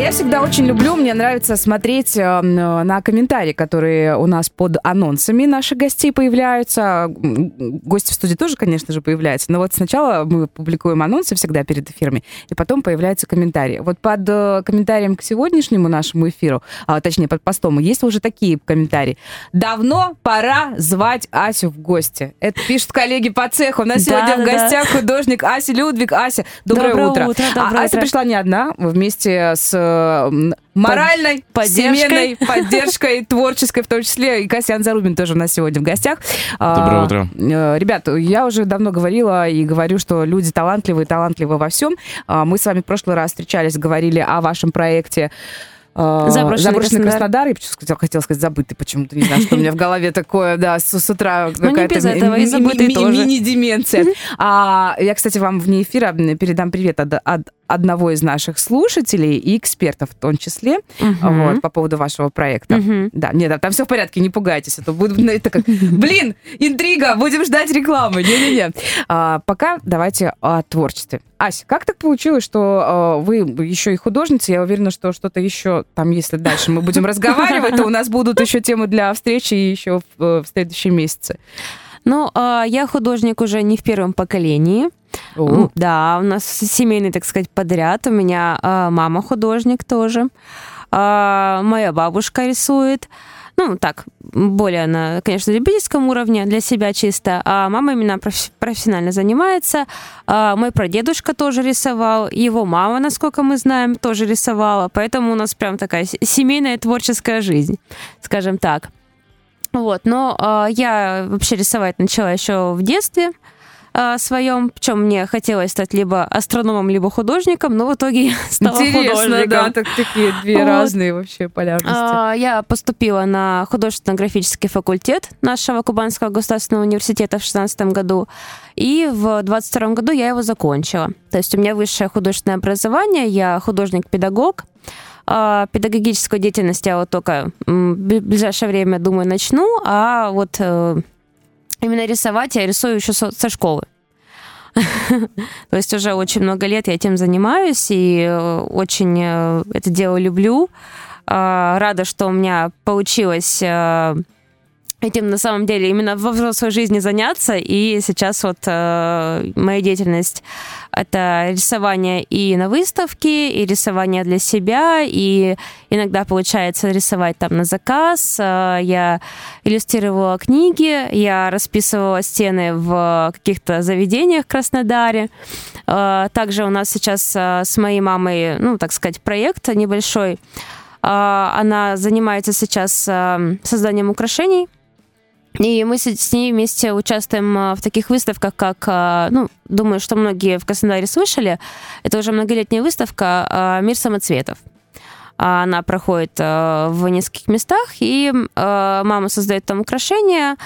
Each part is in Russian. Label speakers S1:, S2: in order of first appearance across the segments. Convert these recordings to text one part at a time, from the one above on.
S1: я всегда очень люблю, мне нравится смотреть э, на комментарии, которые у нас под анонсами наших гостей появляются. Гости в студии тоже, конечно же, появляются. Но вот сначала мы публикуем анонсы всегда перед эфирами, и потом появляются комментарии. Вот под э, комментарием к сегодняшнему нашему эфиру, а, точнее, под постом, есть уже такие комментарии. Давно пора звать Асю в гости. Это пишут коллеги по цеху. У нас да, сегодня да, в гостях да. художник Ася Людвиг. Ася, доброе, доброе утро. утро доброе а Ася пришла не одна, вместе с моральной, поддержкой. семейной поддержкой, творческой в том числе. И Касьян Зарубин тоже у нас сегодня в гостях.
S2: Доброе утро.
S1: А, ребят, я уже давно говорила и говорю, что люди талантливые, талантливы во всем. А, мы с вами в прошлый раз встречались, говорили о вашем проекте Заброшенный, Заброшенный Краснодар. Краснодар. Я хотела, хотела сказать забытый почему-то. Не знаю, что у меня в голове такое, да, с, с утра
S3: ну, какая-то ми- ми- ми-
S1: мини-деменция. А, я, кстати, вам вне эфира передам привет от, от одного из наших слушателей и экспертов в том числе uh-huh. вот, по поводу вашего проекта. Uh-huh. Да, нет, там все в порядке, не пугайтесь. Это будет ну, это как, блин, интрига, будем ждать рекламы. Не-не-не. А, пока давайте о творчестве. Ася, как так получилось, что э, вы еще и художница? Я уверена, что что-то еще там, если дальше мы будем разговаривать, то у нас будут еще темы для встречи еще в, э, в следующем месяце.
S3: Ну, э, я художник уже не в первом поколении. О. Да, у нас семейный, так сказать, подряд. У меня э, мама художник тоже. Э, моя бабушка рисует. Ну, так, более на, конечно, любительском уровне, для себя чисто. А мама именно профессионально занимается. А мой прадедушка тоже рисовал. Его мама, насколько мы знаем, тоже рисовала. Поэтому у нас прям такая семейная творческая жизнь, скажем так. Вот, но э, я вообще рисовать начала еще в детстве э, своем, причем мне хотелось стать либо астрономом, либо художником, но в итоге я стала
S1: Интересно,
S3: художником.
S1: да, так такие две вот. разные вообще полярности. А,
S3: я поступила на художественно-графический факультет нашего Кубанского государственного университета в 2016 году, и в 2022 году я его закончила. То есть у меня высшее художественное образование, я художник-педагог, а, педагогическую деятельность я вот только в ближайшее время, думаю, начну, а вот э, именно рисовать я рисую еще со школы. То есть уже очень много лет я этим занимаюсь и э, очень э, это дело люблю. А, рада, что у меня получилось этим на самом деле именно во взрослой жизни заняться. И сейчас вот э, моя деятельность это рисование и на выставке, и рисование для себя, и иногда получается рисовать там на заказ. Э, я иллюстрировала книги, я расписывала стены в каких-то заведениях в Краснодаре. Э, также у нас сейчас э, с моей мамой, ну, так сказать, проект небольшой. Она занимается сейчас созданием украшений и мы с ней вместе участвуем а, в таких выставках, как, а, ну, думаю, что многие в Краснодаре слышали, это уже многолетняя выставка а, «Мир самоцветов». Она проходит в нескольких местах, и мама создает там украшения,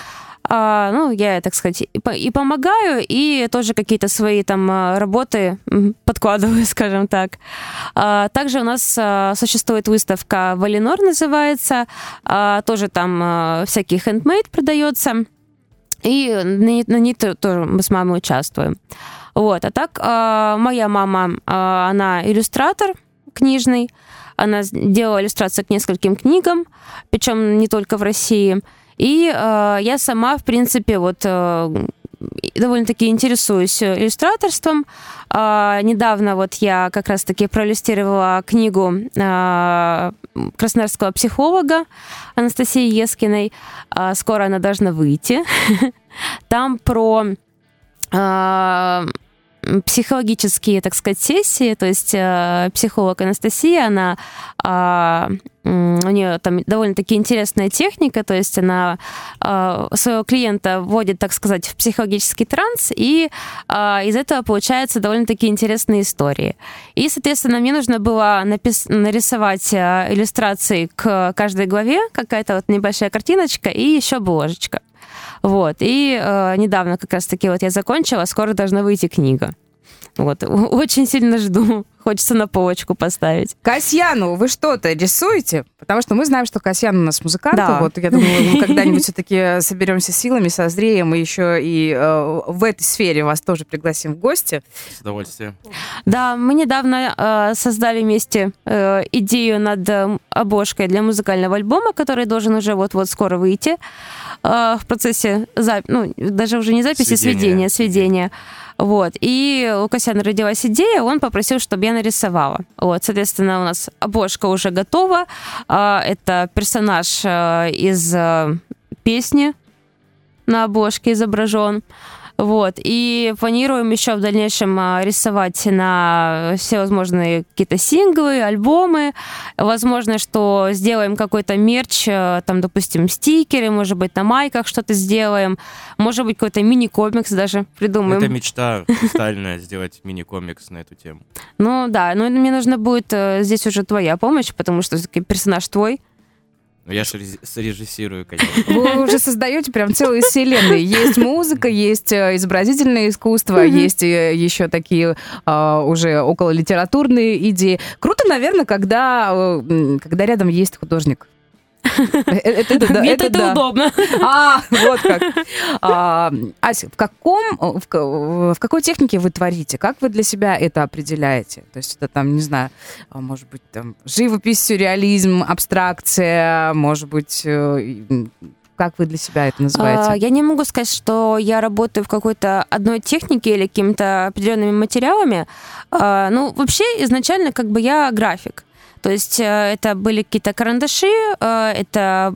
S3: а, ну, я, так сказать, и помогаю, и тоже какие-то свои там а, работы подкладываю, скажем так. А, также у нас а, существует выставка «Валинор» называется, а, тоже там а, всякий хендмейд продается, и на, на ней тоже мы с мамой участвуем. Вот, а так а, моя мама, а, она иллюстратор книжный, она делала иллюстрации к нескольким книгам, причем не только в России. И э, я сама, в принципе, вот э, довольно-таки интересуюсь иллюстраторством. Э, недавно вот я как раз-таки проиллюстрировала книгу э, краснодарского психолога Анастасии Ескиной. Э, скоро она должна выйти. Там про э, психологические, так сказать, сессии, то есть э, психолог Анастасия, она э, у нее там довольно-таки интересная техника, то есть она э, своего клиента вводит, так сказать, в психологический транс, и э, из этого получаются довольно-таки интересные истории. И, соответственно, мне нужно было напис- нарисовать э, иллюстрации к каждой главе, какая-то вот небольшая картиночка и еще обложечка. Вот. И э, недавно как раз-таки вот я закончила, скоро должна выйти книга. Вот, очень сильно жду. Хочется на полочку поставить.
S1: Касьяну, вы что-то рисуете? Потому что мы знаем, что Касьян у нас музыкант.
S3: Да.
S1: Вот я думаю, мы когда-нибудь все-таки соберемся силами, созреем, и еще и э, в этой сфере вас тоже пригласим в гости.
S2: С удовольствием.
S3: Да, мы недавно э, создали вместе э, идею над э, обложкой для музыкального альбома, который должен уже вот-вот скоро выйти э, в процессе, зап- ну, даже уже не записи,
S2: Сведения.
S3: сведения, сведения. Вот. И у Косяна родилась идея, он попросил, чтобы я нарисовала. Вот, соответственно, у нас обложка уже готова. А, Это персонаж э, из э, песни на обложке изображен. Вот. И планируем еще в дальнейшем а, рисовать на всевозможные какие-то синглы, альбомы. Возможно, что сделаем какой-то мерч, э, там, допустим, стикеры, может быть, на майках что-то сделаем. Может быть, какой-то мини-комикс даже придумаем.
S2: Это мечта Сталина сделать мини-комикс на эту тему.
S3: Ну да, но мне нужна будет э, здесь уже твоя помощь, потому что все-таки персонаж твой.
S2: Но я же срежиссирую, конечно.
S1: Вы уже создаете прям целые вселенные. Есть музыка, есть э, изобразительное искусство, есть э, еще такие э, уже около литературные идеи. Круто, наверное, когда, э, когда рядом есть художник. Э, Это, это да,
S3: Мне-то это
S1: да.
S3: удобно.
S1: А, вот как. А, Ася, в каком, в, в какой технике вы творите? Как вы для себя это определяете? То есть это там, не знаю, а, может быть, там живопись, сюрреализм, абстракция, может быть, э, как вы для себя это
S3: А,
S1: называете?
S3: Я не могу сказать, что я работаю в какой-то одной технике или какими-то определенными материалами. А, Ну, вообще, изначально как бы я график. То есть э, это были какие-то карандаши, э, это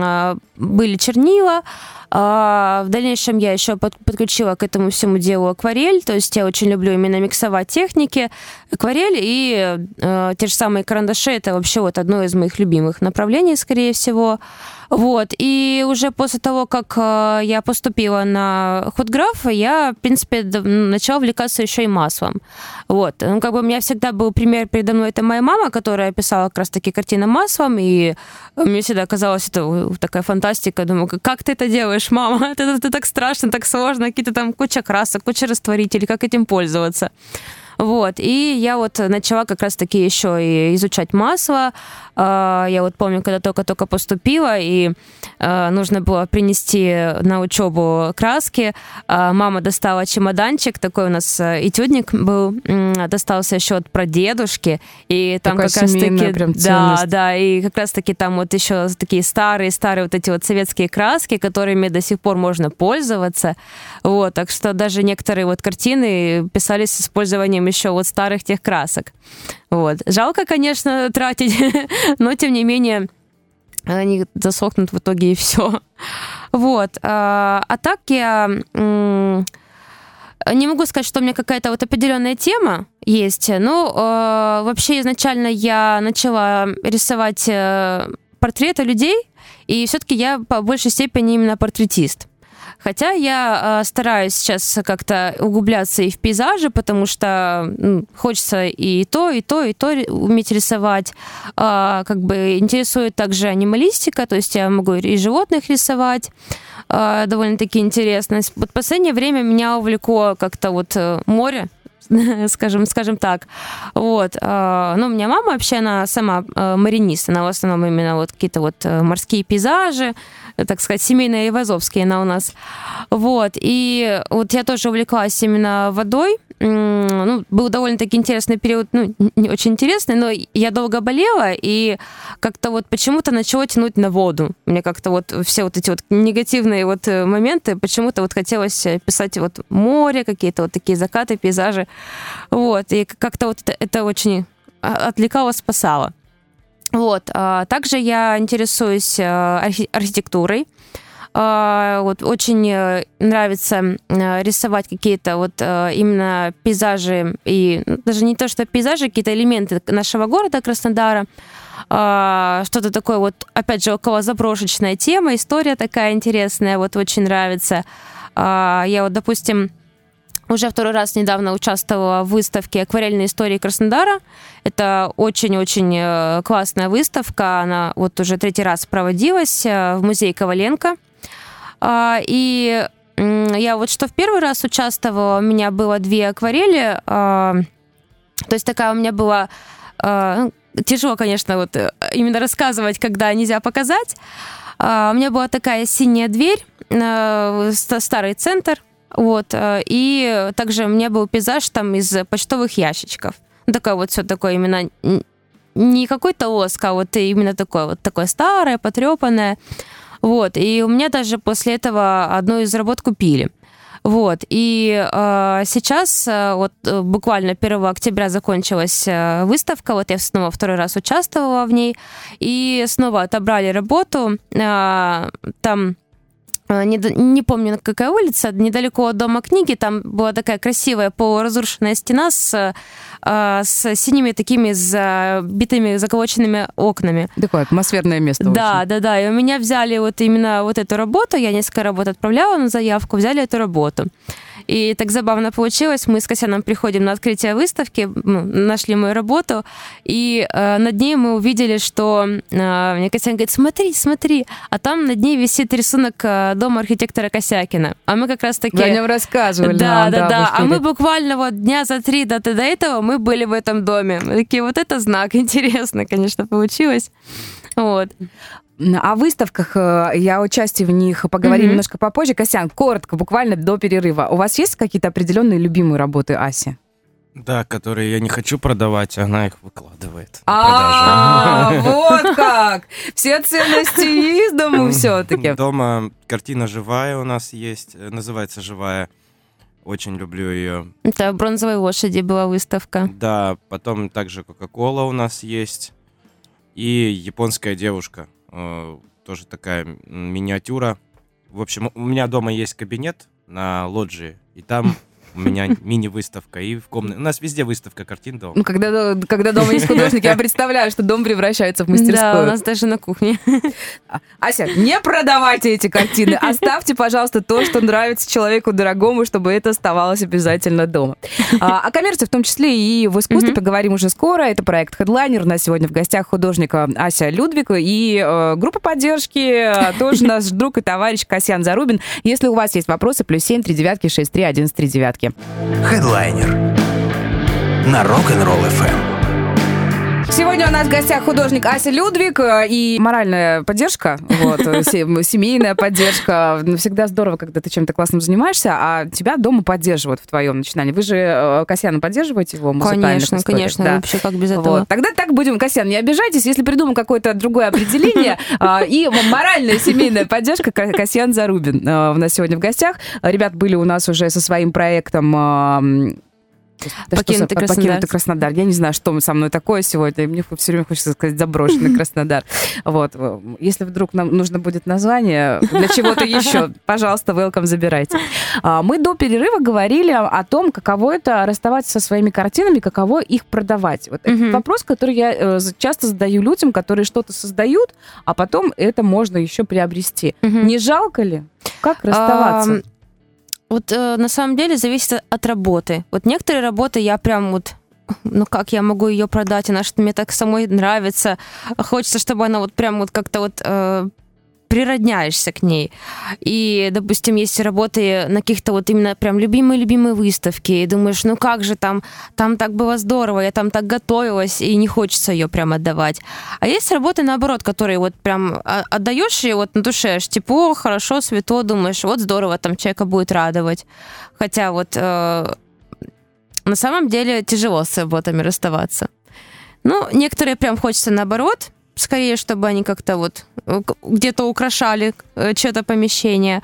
S3: а, были чернила. В дальнейшем я еще под- подключила к этому всему делу акварель. То есть я очень люблю именно миксовать техники. Акварель и э, те же самые карандаши это вообще вот одно из моих любимых направлений, скорее всего. Вот. И уже после того, как э, я поступила на худграф, я, в принципе, начала увлекаться еще и маслом. Вот. Ну, как бы у меня всегда был пример передо мной, это моя мама, которая писала как раз-таки картины маслом, и мне всегда казалось, это такая фантастика. Думаю, «Как- как ты это делаешь, мама? Это, это так страшно, так сложно, какие-то там куча красок, куча растворителей, как этим пользоваться? Вот, и я вот начала как раз-таки еще и изучать масло. А, Я вот помню, когда только-только поступила, и а, нужно было принести на учебу краски. А, Мама достала чемоданчик, такой у нас э, этюдник был, достался еще от прадедушки, и там
S1: Такая
S3: как раз-таки...
S1: прям
S3: Да, да, и как раз-таки там вот еще такие старые-старые вот эти вот советские краски, которыми до сих пор можно пользоваться. Вот, так что даже некоторые вот картины писались с использованием еще вот старых тех красок. Вот. Жалко, конечно, тратить, но тем не менее они засохнут в итоге и все. Вот. А а так я не могу сказать, что у меня какая-то вот определенная тема есть. Ну, э, вообще изначально я начала рисовать э, портреты людей, и все-таки я по большей степени именно портретист. Хотя я э, стараюсь сейчас как-то углубляться и в пейзажи, потому что м, хочется и то, и то, и то уметь рисовать. А, как бы интересует также анималистика, то есть я могу и животных рисовать. А, довольно-таки интересно. Вот в последнее время меня увлекло как-то вот э, море, скажем, скажем так. Вот. а, Ну, у меня мама вообще, она сама э, маринист, она в основном именно вот какие-то вот э, морские пейзажи, э, так сказать, семейные ивазовские она у нас. Вот. И вот я тоже увлеклась именно водой. Ну, был довольно-таки интересный период, ну, не очень интересный, но я долго болела, и как-то вот почему-то начало тянуть на воду. Мне как-то вот все вот эти вот негативные вот э, моменты, почему-то вот хотелось э, писать вот море, какие-то вот такие закаты, пейзажи. Вот, и как-то вот это, это очень а, отвлекало, спасало. Вот, а также я интересуюсь э, архи- архитектурой. А, Вот очень э, нравится э, рисовать какие-то вот э, именно пейзажи и ну, даже не то, что пейзажи, какие-то элементы нашего города Краснодара. А, Что-то такое вот, опять же, около заброшечная тема, история такая интересная, вот очень нравится. А, Я вот, допустим, уже второй раз недавно участвовала в выставке «Акварельные истории Краснодара». Это очень-очень классная выставка. Она вот уже третий раз проводилась в музее Коваленко. А, И я вот что в первый раз участвовала, у меня было две акварели, а, то есть такая у меня была а, ну, тяжело, конечно, вот э, именно рассказывать, когда нельзя показать. У меня была такая синяя дверь, а, старый центр, вот, э, и также у меня был пейзаж там из почтовых ящичков. Ну, такое вот все такое именно не какой-то лоск, а вот именно такое вот такое старое, потрепанное. Вот, и у меня даже после этого одну из работ купили. Вот. И э, сейчас, вот э, буквально 1 октября закончилась э, выставка, вот я снова второй раз участвовала в ней, и снова отобрали работу. Э, там не, не помню, какая улица, недалеко от Дома книги, там была такая красивая полуразрушенная стена с а, с синими такими забитыми, заколоченными окнами.
S1: Такое атмосферное место.
S3: Да,
S1: очень.
S3: да, да. И у меня взяли вот именно вот эту работу, я несколько работ отправляла на заявку, взяли эту работу. И так забавно получилось. Мы с Касяном приходим на открытие выставки, ну, нашли мою работу, и э, над ней мы увидели, что э, мне Касян говорит, смотри, смотри, а там над ней висит рисунок э, дома архитектора Косякина. А мы как раз таки...
S1: Вы о нем рассказывали.
S3: Да,
S1: нам,
S3: да, да. да. А мы буквально вот дня за три до, до этого мы были в этом доме. Мы такие, вот это знак. Интересно, конечно, получилось. Вот.
S1: О выставках, э, я участие в них поговорим mm-hmm. немножко попозже. Косян, коротко, буквально до перерыва. У вас есть какие-то определенные любимые работы Аси?
S2: Да, которые я не хочу продавать, она их выкладывает.
S1: А, вот как! Все ценности из дому все-таки.
S2: Дома картина живая у нас есть, э, называется «Живая». Очень люблю ее.
S3: Это «Бронзовой лошади» была выставка.
S2: Да, потом также «Кока-кола» у нас есть. И «Японская девушка». Э, тоже такая миниатюра. В общем, у меня дома есть кабинет на лоджии, и там у меня мини-выставка и в комнате. У нас везде выставка картин дома.
S1: Ну, когда, когда дома есть художник, я представляю, что дом превращается в мастерскую.
S3: Да, у нас даже на кухне.
S1: А, Ася, не продавайте эти картины. Оставьте, пожалуйста, то, что нравится человеку дорогому, чтобы это оставалось обязательно дома. А, о коммерции в том числе и в искусстве mm-hmm. поговорим уже скоро. Это проект Headliner. У нас сегодня в гостях художника Ася Людвиг и э, группа поддержки, тоже наш друг и товарищ Касьян Зарубин. Если у вас есть вопросы, плюс семь три девятки шесть три один три девятки порядке.
S4: Хедлайнер на Rock'n'Roll FM.
S1: Сегодня у нас в гостях художник Ася Людвиг э, и моральная поддержка, вот, э, семейная поддержка. Всегда здорово, когда ты чем-то классным занимаешься, а тебя дома поддерживают в твоем начинании. Вы же э, Касьяна поддерживаете его
S3: Конечно, конечно, да. вообще как без этого. Вот.
S1: Тогда так будем, Касьян, не обижайтесь, если придумаем какое-то другое определение. И моральная семейная поддержка Касьян Зарубин у нас сегодня в гостях. Ребят были у нас уже со своим проектом
S3: да покинутый, Краснодар. покинутый
S1: Краснодар. Я не знаю, что со мной такое сегодня. Мне все время хочется сказать заброшенный Краснодар. Вот. Если вдруг нам нужно будет название для чего-то еще, пожалуйста, welcome, забирайте. А, мы до перерыва говорили о том, каково это расставаться со своими картинами, каково их продавать. Вот это вопрос, который я э, часто задаю людям, которые что-то создают, а потом это можно еще приобрести. Не жалко ли? Как расставаться?
S3: Вот э, на самом деле зависит от работы. Вот некоторые работы я прям вот ну как я могу ее продать, она что мне так самой нравится, хочется, чтобы она вот прям вот как-то вот э, природняешься к ней. И, допустим, есть работы на каких-то вот именно прям любимые-любимые выставки, и думаешь, ну как же там, там так было здорово, я там так готовилась, и не хочется ее прям отдавать. А есть работы, наоборот, которые вот прям а, отдаешь ее вот на душе, аж тепло, хорошо, светло, думаешь, вот здорово, там человека будет радовать. Хотя вот э, на самом деле тяжело с работами расставаться. Ну, некоторые прям хочется наоборот, скорее, чтобы они как-то вот э, где-то украшали э, что-то помещение.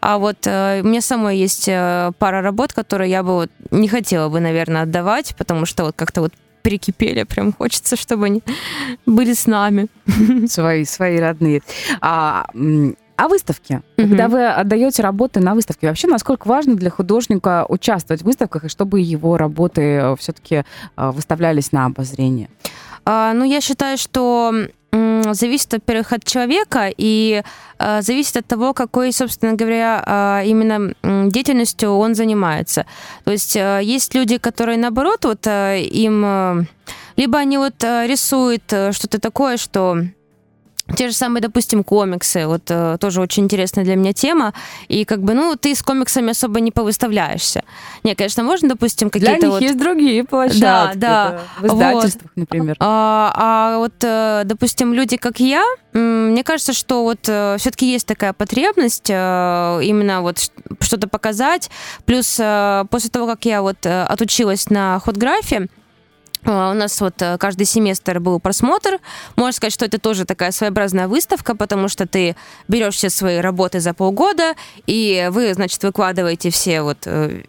S3: А вот э, у меня самой есть э, пара работ, которые я бы вот не хотела бы, наверное, отдавать, потому что вот как-то вот прикипели, прям хочется, чтобы они были с нами.
S1: Свои, свои родные. А, а выставки? Mm-hmm. Когда вы отдаете работы на выставке, вообще насколько важно для художника участвовать в выставках и чтобы его работы все-таки выставлялись на обозрение?
S3: А, ну, я считаю, что зависит, во-первых, от человека и э, зависит от того, какой, собственно говоря, э, именно деятельностью он занимается. То есть э, есть люди, которые, наоборот, вот э, им... Э, либо они вот рисуют что-то такое, что те же самые, допустим, комиксы, вот э, тоже очень интересная для меня тема, и как бы, ну, ты с комиксами особо не повыставляешься. Не, конечно, можно, допустим, какие-то
S1: Для них
S3: вот...
S1: есть другие площадки.
S3: Да, да.
S1: В издательствах, например.
S3: А, а вот, э, допустим, люди, как я, мне кажется, что вот все-таки есть такая потребность э, именно вот что-то показать. Плюс э, после того, как я вот э, отучилась на худграфе, э, у нас вот э, каждый семестр был просмотр. Можно сказать, что это тоже такая своеобразная выставка, потому что ты берешь все свои работы за полгода, и вы, значит, выкладываете все вот э,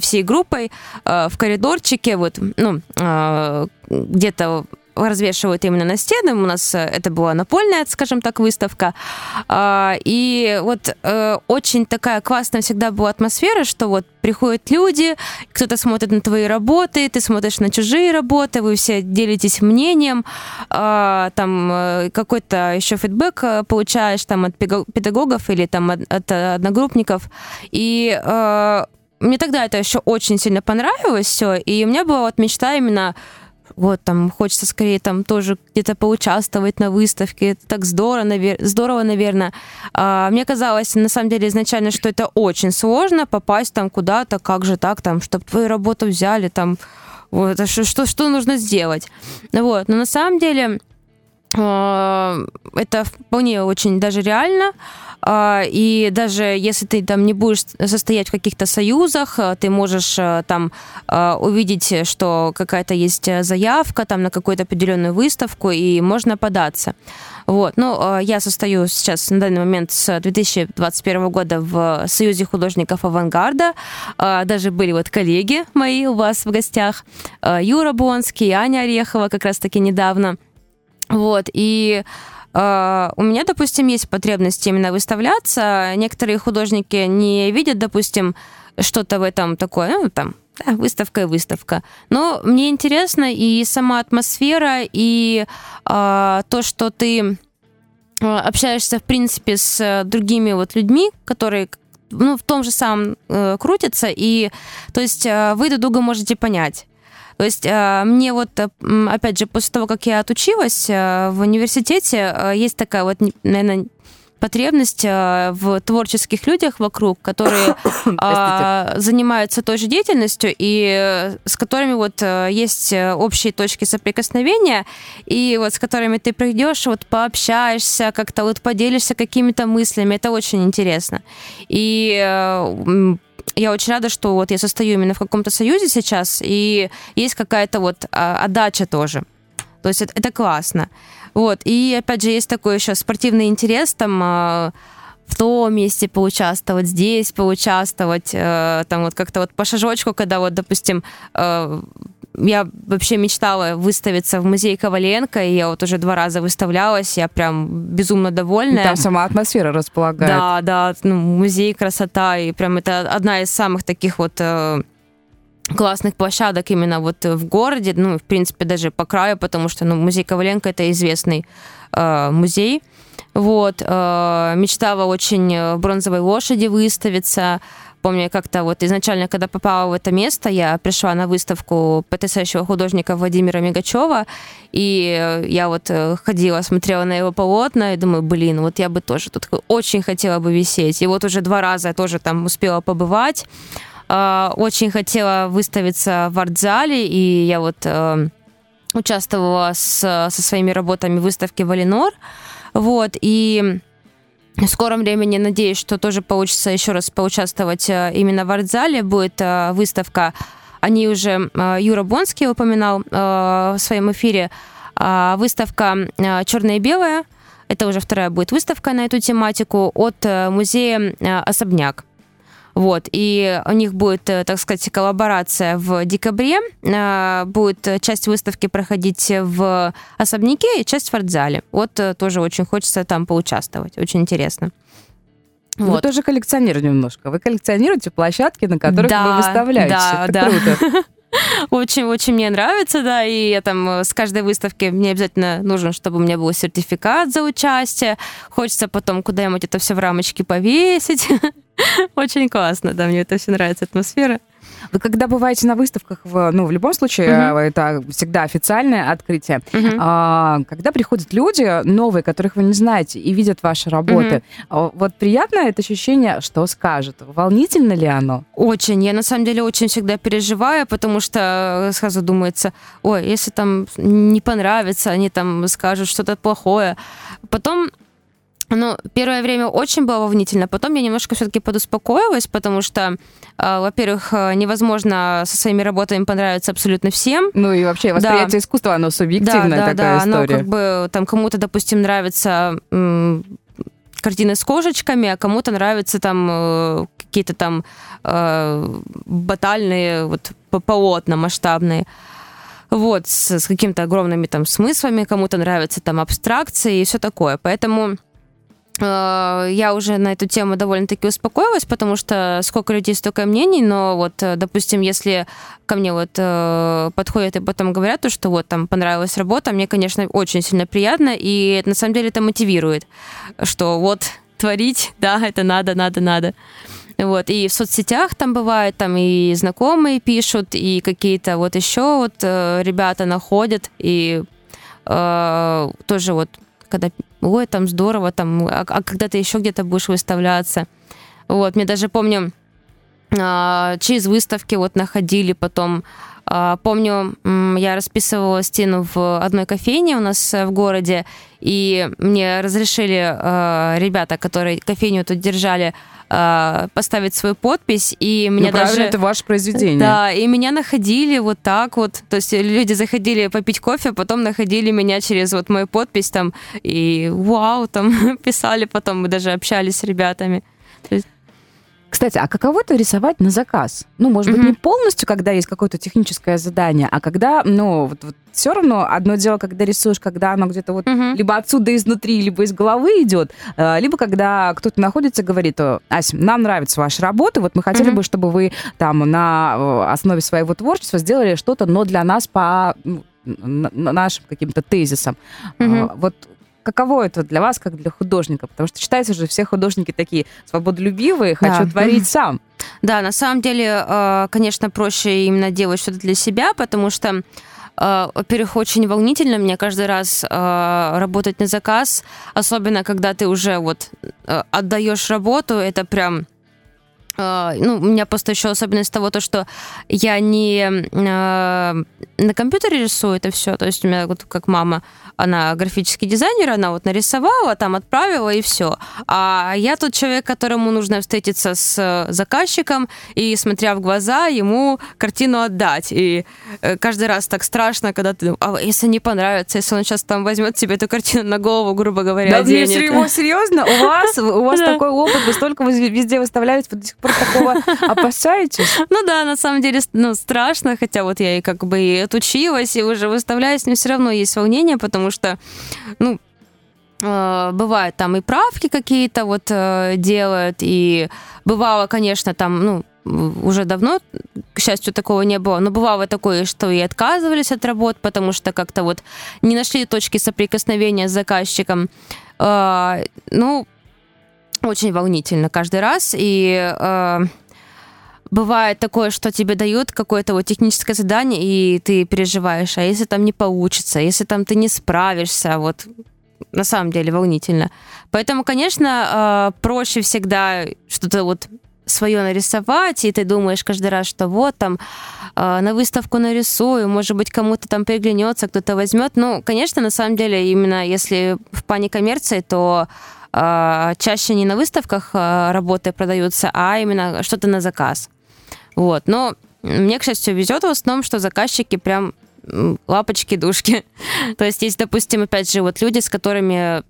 S3: всей группой э, в коридорчике, вот, ну, э, где-то развешивают именно на стены. У нас э, это была напольная, скажем так, выставка. А, И вот э, очень такая классная всегда была атмосфера, что вот приходят люди, кто-то смотрит на твои работы, ты смотришь на чужие работы, вы все делитесь мнением, а, там э, какой-то еще фидбэк получаешь там от педагогов или там от, одногруппников. И мне тогда это еще очень сильно понравилось все, и у меня была вот мечта именно вот там хочется скорее там тоже где-то поучаствовать на выставке. Это так здорово, навер... здорово, наверное. А, мне казалось, на самом деле, изначально, что это очень сложно попасть там куда-то, как же так, там, чтобы твою работу взяли, там, вот, а что, что, что нужно сделать. Вот. Но на самом деле это вполне очень даже реально. А, И даже если ты там не будешь состоять в каких-то союзах, а, ты можешь там увидеть, что какая-то есть э, заявка там на какую-то определенную выставку, и можно податься. Вот. Ну, я состою сейчас на данный момент с 2021 года в Союзе художников авангарда. Даже были вот коллеги мои у вас в гостях. Юра Бонский, Аня Орехова как раз-таки недавно. Вот, и э, у меня, допустим, есть потребность именно выставляться. Некоторые художники не видят, допустим, что-то в этом такое, ну, там, да, выставка и выставка. Но мне интересно и сама атмосфера, и э, то, что ты э, общаешься, в принципе, с другими вот людьми, которые ну, в том же самом э, крутятся, и, то есть, э, вы друг друга можете понять. То есть э, мне вот, э, опять же, после того, как я отучилась э, в университете, есть такая вот, наверное, потребность в творческих людях вокруг, которые а, занимаются той же деятельностью и с которыми вот есть общие точки соприкосновения, и вот с которыми ты придешь, вот пообщаешься, как-то вот поделишься какими-то мыслями, это очень интересно. И я очень рада, что вот я состою именно в каком-то союзе сейчас, и есть какая-то вот а, отдача тоже. То есть это, это классно. Вот. И опять же есть такой еще спортивный интерес, там а, в том месте поучаствовать, здесь поучаствовать, э, там вот как-то вот по шажочку, когда вот, допустим, э, я вообще мечтала выставиться в музее Коваленко, и я вот уже два раза выставлялась, я прям безумно довольная.
S1: Там сама атмосфера располагает.
S3: Да, да, ну, музей красота, и прям это одна из самых таких вот э, классных площадок именно вот в городе, ну, в принципе, даже по краю, потому что, ну, музей Коваленко это известный э, музей. Вот, э, мечтала очень э, в бронзовой лошади выставиться. Помню, я как-то вот изначально, когда попала в это место, я пришла на выставку потрясающего художника Владимира Мигачева, и я вот э, ходила, смотрела на его полотна, и думаю, блин, вот я бы тоже тут очень хотела бы висеть. И вот уже два раза я тоже там успела побывать. Э, Очень хотела выставиться в арт-зале, и я вот э, участвовала с, со своими работами в выставке «Валинор». Вот, и в скором времени надеюсь, что тоже получится еще раз поучаствовать э, именно в арт-зале. Будет э, выставка, они уже, э, Юра Бонский упоминал в своем эфире, э, выставка «Черное и белое». Это уже вторая будет выставка на эту тематику от музея «Особняк». Вот, и у них будет, э, так сказать, коллаборация в декабре. Э, Будет э, часть выставки проходить в особняке и часть в артзале. Вот тоже очень хочется там поучаствовать. Очень интересно.
S1: Вы
S3: Вот.
S1: тоже коллекционер немножко. Вы коллекционируете площадки, на которых
S3: Да,
S1: вы выставляетесь.
S3: да,
S1: Это
S3: да.
S1: круто.
S3: Очень-очень мне нравится, да, и я там э, с каждой выставки мне обязательно нужен, чтобы у меня был сертификат за участие. Хочется потом куда-нибудь это все в рамочке повесить. Очень классно, да, мне это все нравится, атмосфера.
S1: Вы когда бываете на выставках, в, ну, в любом случае, э, это всегда официальное открытие.
S3: Мгм.
S1: А, когда приходят люди новые, которых вы не знаете, и видят ваши работы, а, вот приятно это ощущение, что скажут? Волнительно ли оно?
S3: Очень. Я на самом деле очень всегда переживаю, потому что сразу думается, ой, если там не понравится, они там скажут что-то плохое. Потом ну, первое время очень было волнительно, потом я немножко все-таки подуспокоилась, потому что, э, во-первых, невозможно со своими работами понравиться абсолютно всем.
S1: Ну и вообще восприятие искусства, оно субъективная
S3: да, да,
S1: такая
S3: да, оно
S1: история.
S3: как бы там кому-то, допустим, нравится картины с кошечками, а кому-то нравятся там э, какие-то там э, батальные вот по- полотна масштабные. Вот, с, с какими-то огромными там смыслами, кому-то нравятся там абстракции и все такое. Поэтому я уже на эту тему довольно-таки успокоилась, потому что сколько людей, столько мнений, но вот, э, допустим, если ко мне вот э, подходят и потом говорят, то, что вот там понравилась работа, мне, конечно, очень сильно приятно, и на самом деле это мотивирует, что вот творить, да, это надо, надо, надо. Вот, и в соцсетях там бывает, там и знакомые пишут, и какие-то вот еще вот э, ребята находят, и э, тоже вот, когда, ой, там здорово, там, а, а когда ты еще где-то будешь выставляться. Вот, мне даже помню, а, через выставки вот находили потом. А, Помню, я расписывала стену в одной кофейне у нас э, в городе, и мне разрешили э, ребята, которые кофейню тут держали, э, поставить свою подпись, и
S1: Ну,
S3: мне
S1: правильно,
S3: даже...
S1: это ваше произведение.
S3: Да, и меня находили вот так вот. То есть люди заходили попить кофе, а потом находили меня через вот мою подпись там, и вау, там писали потом, мы даже общались с ребятами.
S1: Кстати, а каково это рисовать на заказ? Ну, может быть,
S3: Мгм.
S1: не полностью, когда есть какое-то техническое задание, а когда, ну, вот, все равно одно дело, когда рисуешь, когда оно где-то вот
S3: Мгм.
S1: либо отсюда изнутри, либо из головы идет, э, либо когда кто-то находится и говорит, «О, Ась, нам нравится ваша работа, вот мы хотели
S3: Мгм.
S1: бы, чтобы вы там на э, основе своего творчества сделали что-то, но для нас по нашим каким-то тезисам. А, Вот каково это для вас, как для художника? Потому что считается же, все художники такие свободолюбивые, хочу
S3: Да.
S1: творить сам.
S3: Да, на самом деле, э, конечно, проще именно делать что-то для себя, потому что, э, во-первых, очень волнительно мне каждый раз э, работать на заказ, особенно когда ты уже вот э, отдаешь работу, это прям ну, у меня просто еще особенность того, то, что я не э, на компьютере рисую это все, то есть у меня вот как мама, она графический дизайнер, она вот нарисовала, там отправила и все. А я тот человек, которому нужно встретиться с э, заказчиком и, смотря в глаза, ему картину отдать. И э, каждый раз так страшно, когда ты, а если не понравится, если он сейчас там возьмет тебе эту картину на голову, грубо говоря,
S1: Да,
S3: оденет.
S1: серьезно, серьезно, у вас, у вас такой опыт, вы столько везде выставляете, пор такого опасаетесь?
S3: Ну да, на самом деле ну, страшно, хотя вот я и как бы и отучилась, и уже выставляюсь, но все равно есть волнение, потому что, ну, э, бывают там и правки какие-то вот э, делают, и бывало, конечно, там, ну, уже давно, к счастью, такого не было, но бывало такое, что и отказывались от работ, потому что как-то вот не нашли точки соприкосновения с заказчиком. Э, Ну, очень волнительно каждый раз, и э, бывает такое, что тебе дают какое-то вот техническое задание, и ты переживаешь, а если там не получится, если там ты не справишься, вот на самом деле волнительно. Поэтому, конечно, э, проще всегда что-то вот свое нарисовать, и ты думаешь каждый раз, что вот там э, на выставку нарисую, может быть, кому-то там приглянется, кто-то возьмет. Ну, конечно, на самом деле, именно если в плане коммерции, то чаще не на выставках э, работы продаются, а именно что-то на заказ. Вот. Но мне, к счастью, везет в основном, что заказчики прям лапочки-душки. То есть есть, допустим, опять же, вот люди, с которыми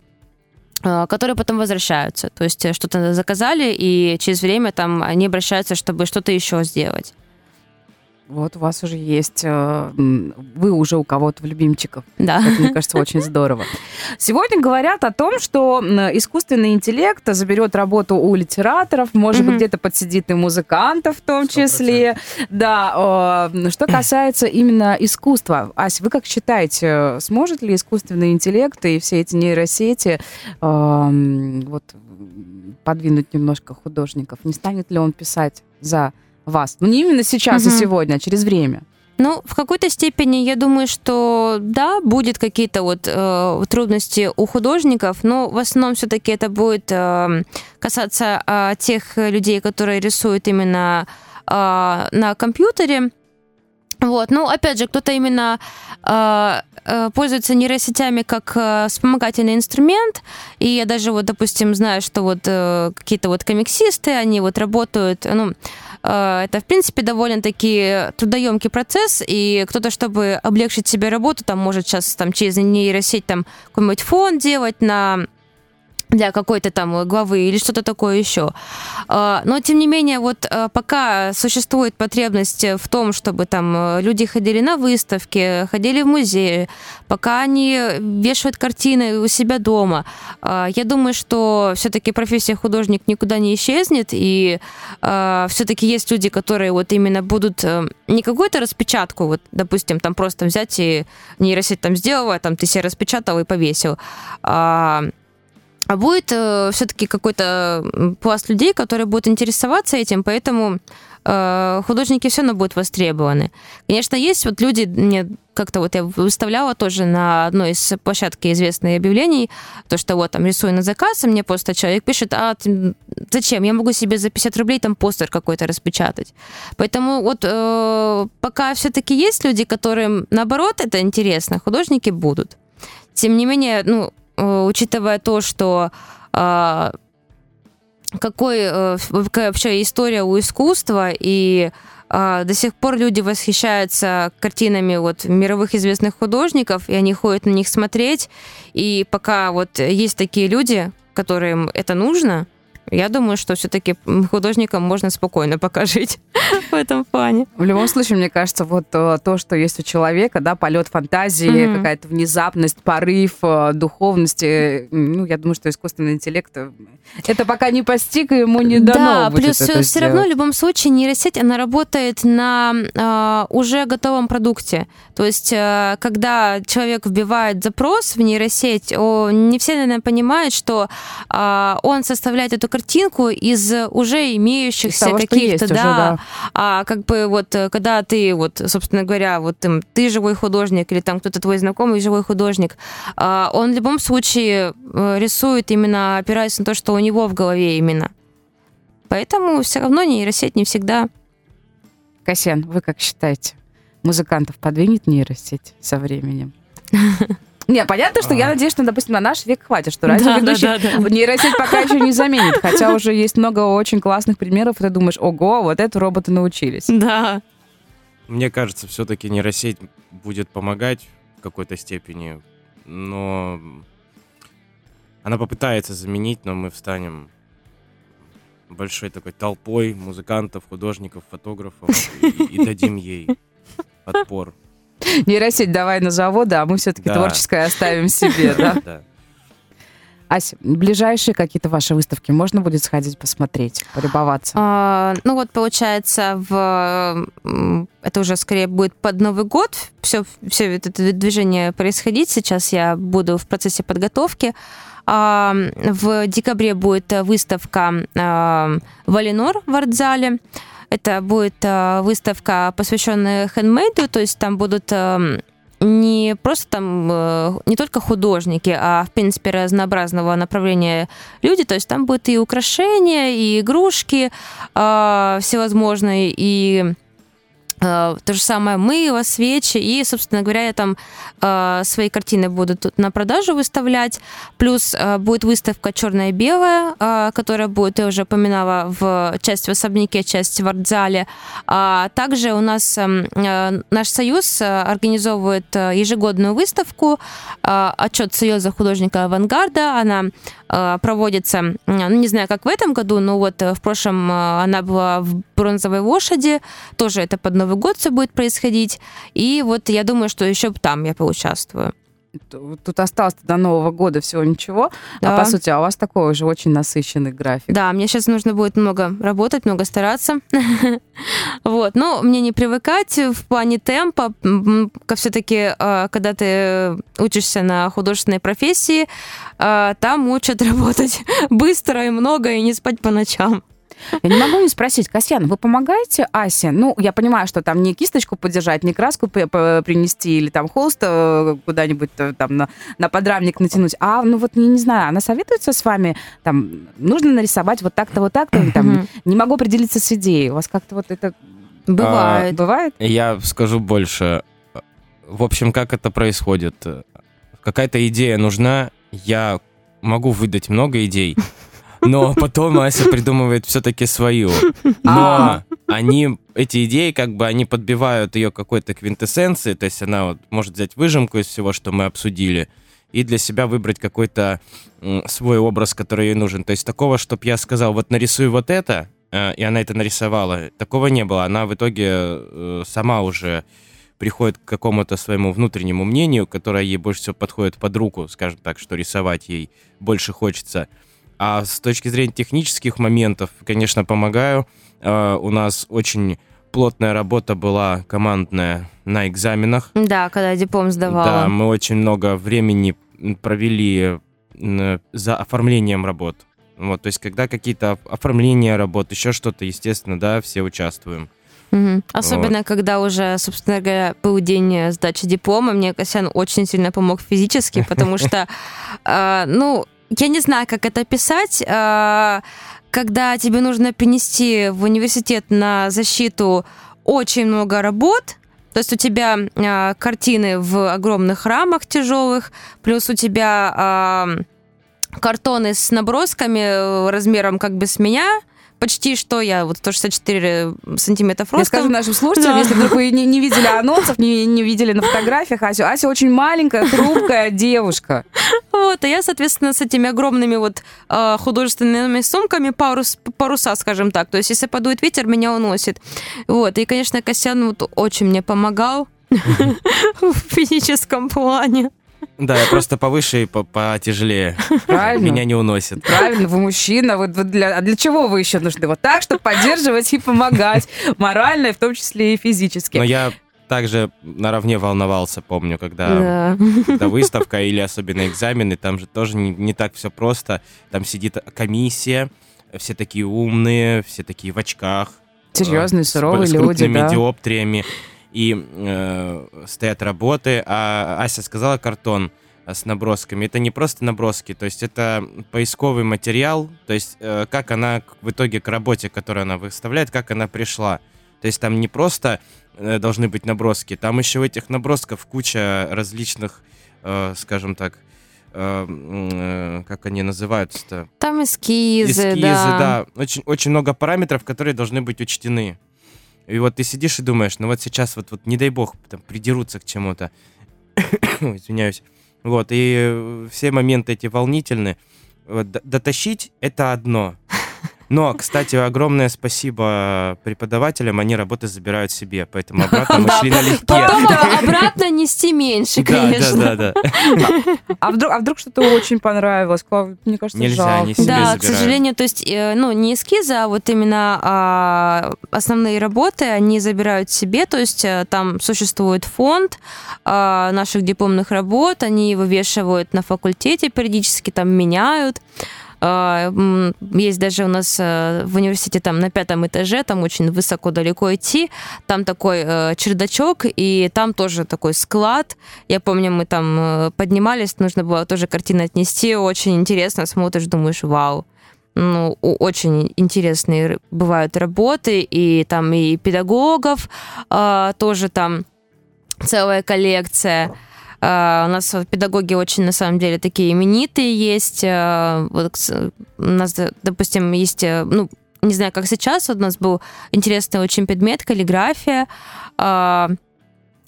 S3: э, которые потом возвращаются. То есть э, что-то заказали, и через время там они обращаются, чтобы что-то еще сделать.
S1: Вот у вас уже есть, э, вы уже у кого-то в любимчиков.
S3: Да.
S1: Это, мне кажется, очень здорово. Сегодня говорят о том, что искусственный интеллект заберет работу у литераторов, может быть, где-то подсидит и музыкантов в том числе. Да, э, что касается именно искусства. Ась, вы как считаете, сможет ли искусственный интеллект и все эти нейросети э, м, вот, подвинуть немножко художников? Не станет ли он писать за вас? Ну, не именно сейчас
S3: Мгм.
S1: и сегодня, а через время.
S3: Ну, в какой-то степени я думаю, что да, будет какие-то вот э, трудности у художников, но в основном все-таки это будет э, касаться э, тех людей, которые рисуют именно э, на компьютере. Вот, ну, опять же, кто-то именно э, э, пользуется нейросетями как э, вспомогательный инструмент, и я даже вот, допустим, знаю, что вот э, какие-то вот комиксисты, они вот работают, ну, это, в принципе, довольно-таки трудоемкий процесс, и кто-то, чтобы облегчить себе работу, там может сейчас там через нейросеть там какой-нибудь фон делать на для какой-то там главы или что-то такое еще. А, Но, тем не менее, вот а, пока существует потребность в том, чтобы там э, люди ходили на выставки, ходили в музеи, пока они вешают картины у себя дома, а, я думаю, что все-таки профессия художник никуда не исчезнет, и все-таки есть люди, которые вот именно будут э, не какую-то распечатку, вот, допустим, там просто взять и нейросеть там сделала, там ты себе распечатал и повесил, а, будет э, все-таки какой-то пласт людей, которые будут интересоваться этим, поэтому э, художники все равно будут востребованы. Конечно, есть вот люди, мне как-то вот я выставляла тоже на одной из площадки известных объявлений, то, что вот там рисую на заказ, и мне просто человек пишет, а ты- зачем, я могу себе за 50 рублей там постер какой-то распечатать. Поэтому вот э, пока все-таки есть люди, которым наоборот это интересно, художники будут. Тем не менее, ну, учитывая то, что э, какой э, какая вообще история у искусства, и э, до сих пор люди восхищаются картинами вот мировых известных художников, и они ходят на них смотреть, и пока вот есть такие люди, которым это нужно, я думаю, что все-таки художникам можно спокойно пока жить в этом плане.
S1: В любом случае, мне кажется, вот э, то, что есть у человека, да, полет фантазии,
S3: Мгм.
S1: какая-то внезапность, порыв, э, духовность, э, ну, я думаю, что искусственный интеллект э, это пока не постиг, и ему не дано
S3: Да,
S1: будет
S3: плюс
S1: это
S3: все равно в
S1: сделать.
S3: любом случае нейросеть, она работает на а, уже готовом продукте. То есть, э, когда человек вбивает запрос в нейросеть, о, не все, наверное, понимают, что а, он составляет эту картинку из уже имеющихся каких-то,
S1: есть уже,
S3: да,
S1: да.
S3: а как бы вот, э, когда ты вот, собственно говоря, вот там, ты живой художник или там кто-то твой знакомый живой художник, а, он в любом случае э, рисует именно опираясь на то, что у него в голове именно. Поэтому все равно нейросеть не всегда.
S1: Касьян, вы как считаете, музыкантов подвинет нейросеть со временем? Не, понятно, что я
S2: А.
S1: надеюсь, что, допустим, на наш век хватит, что
S3: Да,
S1: радиоведущий
S3: да, да, да.
S1: нейросеть пока еще не заменит. Хотя уже есть много очень классных примеров, и ты думаешь, ого, вот это роботы научились.
S3: Да.
S2: Мне кажется, все-таки нейросеть будет помогать в какой-то степени, но она попытается заменить, но мы встанем большой такой толпой музыкантов, художников, фотографов и, и дадим ей отпор.
S1: Нейросеть давай на заводы, а мы все-таки
S2: Да.
S1: творческое оставим себе, да? Ася, ближайшие какие-то ваши выставки можно будет сходить посмотреть, полюбоваться?
S3: А, ну вот, получается, в это уже скорее будет под Новый год. Все, все это движение происходить. Сейчас я буду в процессе подготовки. А, в декабре будет э, выставка а, Валинор в артзале. Это будет а, выставка, посвященная хендмейду, то есть там будут ам, не просто там э, не только художники, а в принципе разнообразного направления люди. То есть там будут и украшения, и игрушки э, всевозможные, и э, то же самое мыло, свечи, и, собственно говоря, я там э, свои картины буду тут на продажу выставлять. Плюс э, будет выставка черная-белая, э, которая будет, я уже упоминала, в часть в особняке, часть в артзале. А также у нас эм, э, наш союз э, организовывает э, ежегодную выставку э, «Отчет Союза художника авангарда». Она э, проводится, м, ну, не знаю, как в этом году, но вот э, в прошлом э, она была в «Бронзовой лошади», тоже это под Новый год все будет происходить. И вот я думаю, что еще там я поучаствую.
S1: Тут осталось до Нового года всего ничего.
S3: Да.
S1: А по сути, а у вас такой уже очень насыщенный график.
S3: Да, мне сейчас нужно будет много работать, много стараться. Вот, но мне не привыкать в плане темпа. Все-таки, а, когда ты учишься на художественной профессии, а, там учат работать быстро и много и не спать по ночам.
S1: Я не могу не спросить, Касьян, вы помогаете Асе? Ну, я понимаю, что там не кисточку подержать, не краску принести или там холст э, куда-нибудь э, там на, на подрамник натянуть, а, ну вот, не, не знаю, она советуется с вами, там, нужно нарисовать вот так-то, вот так-то, там, не могу определиться с идеей. У вас как-то вот это...
S3: Бывает.
S1: А, бывает?
S2: Я скажу больше. В общем, как это происходит? Какая-то идея нужна, я могу выдать много идей, но потом Ася придумывает все-таки свою. Но а. они, эти идеи, как бы, они подбивают ее какой-то квинтэссенции, то есть она вот может взять выжимку из всего, что мы обсудили, и для себя выбрать какой-то свой образ, который ей нужен. То есть такого, чтобы я сказал, вот нарисуй вот это, э, и она это нарисовала, такого не было. Она в итоге э, сама уже приходит к какому-то своему внутреннему мнению, которое ей больше всего подходит под руку, скажем так, что рисовать ей больше хочется. А с точки зрения технических моментов, конечно, помогаю. Uh, у нас очень плотная работа была командная на экзаменах.
S3: Да, когда диплом сдавала.
S2: Да, мы очень много времени провели за оформлением работ. Вот, то есть, когда какие-то оформления работ, еще что-то, естественно, да, все участвуем.
S3: Угу. Особенно, вот. когда уже, собственно говоря, был день сдачи диплома, мне Косян очень сильно помог физически, потому что, а, ну, я не знаю, как это писать, а, когда тебе нужно принести в университет на защиту очень много работ, то есть у тебя э, картины в огромных рамах тяжелых, плюс у тебя э, картоны с набросками размером как бы с меня, почти что я вот 164 сантиметра роста.
S1: Я скажу нашим слушателям, да. если вдруг вы не, не видели анонсов, не, не видели на фотографиях Асю, Ася очень маленькая, хрупкая девушка.
S3: Вот, а я, соответственно, с этими огромными вот э, художественными сумками парус, паруса, скажем так. То есть, если подует ветер, меня уносит. Вот, и, конечно, Костян вот очень мне помогал в физическом плане.
S2: Да, я просто повыше и потяжелее. Правильно. Меня не уносит.
S1: Правильно, вы мужчина. Вот, вот для, а для чего вы еще нужны? Вот так, чтобы поддерживать и помогать. Морально, и в том числе и физически.
S2: Но я также наравне волновался, помню, когда, да. когда выставка или особенно экзамены, там же тоже не, не так все просто. Там сидит комиссия, все такие умные, все такие в очках.
S1: Серьезные, суровые
S2: с,
S1: люди,
S2: с да. диоптриями и э, стоят работы, а Ася сказала картон э, с набросками. Это не просто наброски, то есть это поисковый материал, то есть э, как она в итоге к работе, которую она выставляет, как она пришла. То есть там не просто э, должны быть наброски, там еще у этих набросков куча различных, э, скажем так, э, э, как они называются-то?
S3: Там эскизы, эскизы да.
S2: да. Очень, очень много параметров, которые должны быть учтены. И вот ты сидишь и думаешь, ну вот сейчас вот, вот не дай бог, там, придерутся к чему-то. Извиняюсь. Вот, и э, все моменты эти волнительны. Вот, дотащить — это одно. Но, кстати, огромное спасибо преподавателям, они работы забирают себе, поэтому обратно мы шли налегке.
S3: Потом обратно нести меньше, конечно.
S2: Да, да, да.
S1: А вдруг, а вдруг что-то очень понравилось? Мне кажется,
S2: Нельзя,
S1: жалко.
S2: они себе
S3: Да,
S2: забирают.
S3: к сожалению, то есть, э, ну, не эскизы, а вот именно а, основные работы они забирают себе, то есть э, там существует фонд а, наших дипломных работ, они вывешивают на факультете периодически, там меняют. А, есть даже у нас э, в университете там на пятом этаже, там очень высоко далеко идти, там такой э, чердачок, и там тоже такой склад. Я помню, мы там э, поднимались, нужно было тоже картины отнести, очень интересно, смотришь, думаешь, вау ну, очень интересные бывают работы, и там и педагогов э, тоже там целая коллекция. Uh, у нас педагоги очень, на самом деле, такие именитые есть. Uh, вот у нас, допустим, есть, э, ну, не знаю, как сейчас, вот у нас был интересный очень предмет, каллиграфия.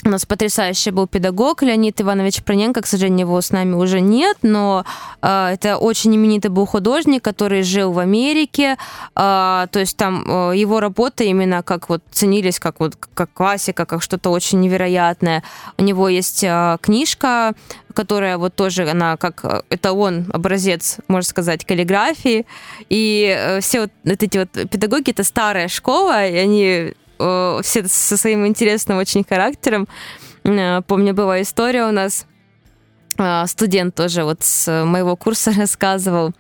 S3: У нас потрясающий был педагог Леонид Иванович Проненко, к сожалению, его с нами уже нет, но э, это очень именитый был художник, который жил в Америке, э, то есть там э, его работы именно как вот ценились как вот как классика, как что-то очень невероятное. У него есть э, книжка, которая вот тоже она как это он образец, можно сказать, каллиграфии, и э, все вот эти вот педагоги это старая школа, и они Э, все со своим интересным очень характером. Э, помню, была история у нас, э, студент тоже вот с моего курса рассказывал.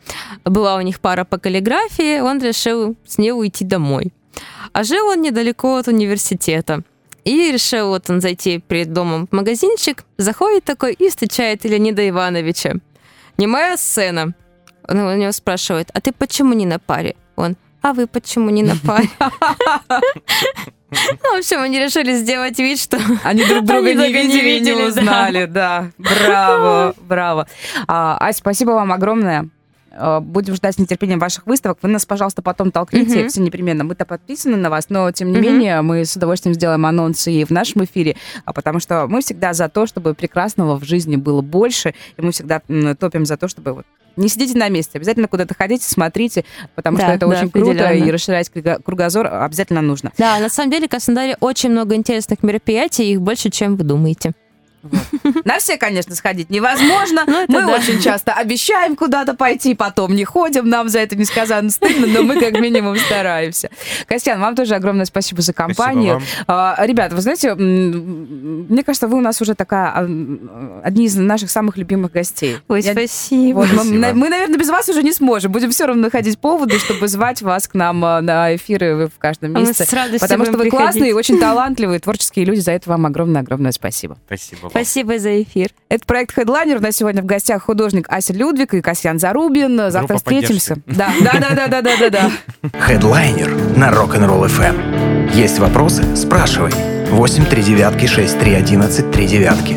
S3: Была у них пара по каллиграфии, он решил с ней уйти домой. А жил он недалеко от университета. И решил вот он зайти перед домом в магазинчик, заходит такой и встречает Леонида Ивановича. Не моя сцена. Он у него спрашивает, а ты почему не на паре? Он, а вы почему не на паре? Ну, в общем, они решили сделать вид, что
S1: они друг друга не видели, не узнали, да. Браво, браво. А, Ась, спасибо вам огромное. А, будем ждать с нетерпением ваших выставок. Вы нас, пожалуйста, потом толкните все непременно. Мы-то подписаны на вас, но, тем не менее, мы с удовольствием сделаем анонсы и в нашем эфире, а потому что мы всегда за то, чтобы прекрасного в жизни было больше, и мы всегда топим за то, чтобы вот не сидите на месте, обязательно куда-то ходите, смотрите, потому да, что это да, очень круто, и расширять кругозор обязательно нужно.
S3: Да, на самом деле в Краснодаре очень много интересных мероприятий, их больше, чем вы думаете.
S1: Вот. На все, конечно, сходить невозможно. Ну, мы да. очень часто обещаем куда-то пойти, потом не ходим, нам за это несказанно стыдно, но мы как минимум стараемся. Костян, вам тоже огромное спасибо за компанию. А, ребята, вы знаете, мне кажется, вы у нас уже такая а, одни из наших самых любимых гостей.
S3: Ой, Я... спасибо. Вот,
S1: спасибо. Мы, мы, наверное, без вас уже не сможем. Будем все равно находить поводы, чтобы звать вас к нам а, на эфиры в каждом месяце. Потому что вы приходить. классные, очень талантливые, творческие люди. За это вам огромное-огромное спасибо.
S2: Спасибо.
S3: Спасибо за эфир.
S1: Это проект Headliner. У нас сегодня в гостях художник Ася Людвиг и Касьян Зарубин. Завтра Группа встретимся. Да, да, да, да, да, да, да.
S4: Headliner на Rock'n'Roll FM. Есть вопросы? Спрашивай. 8 3 девятки 6 3 11 3 девятки.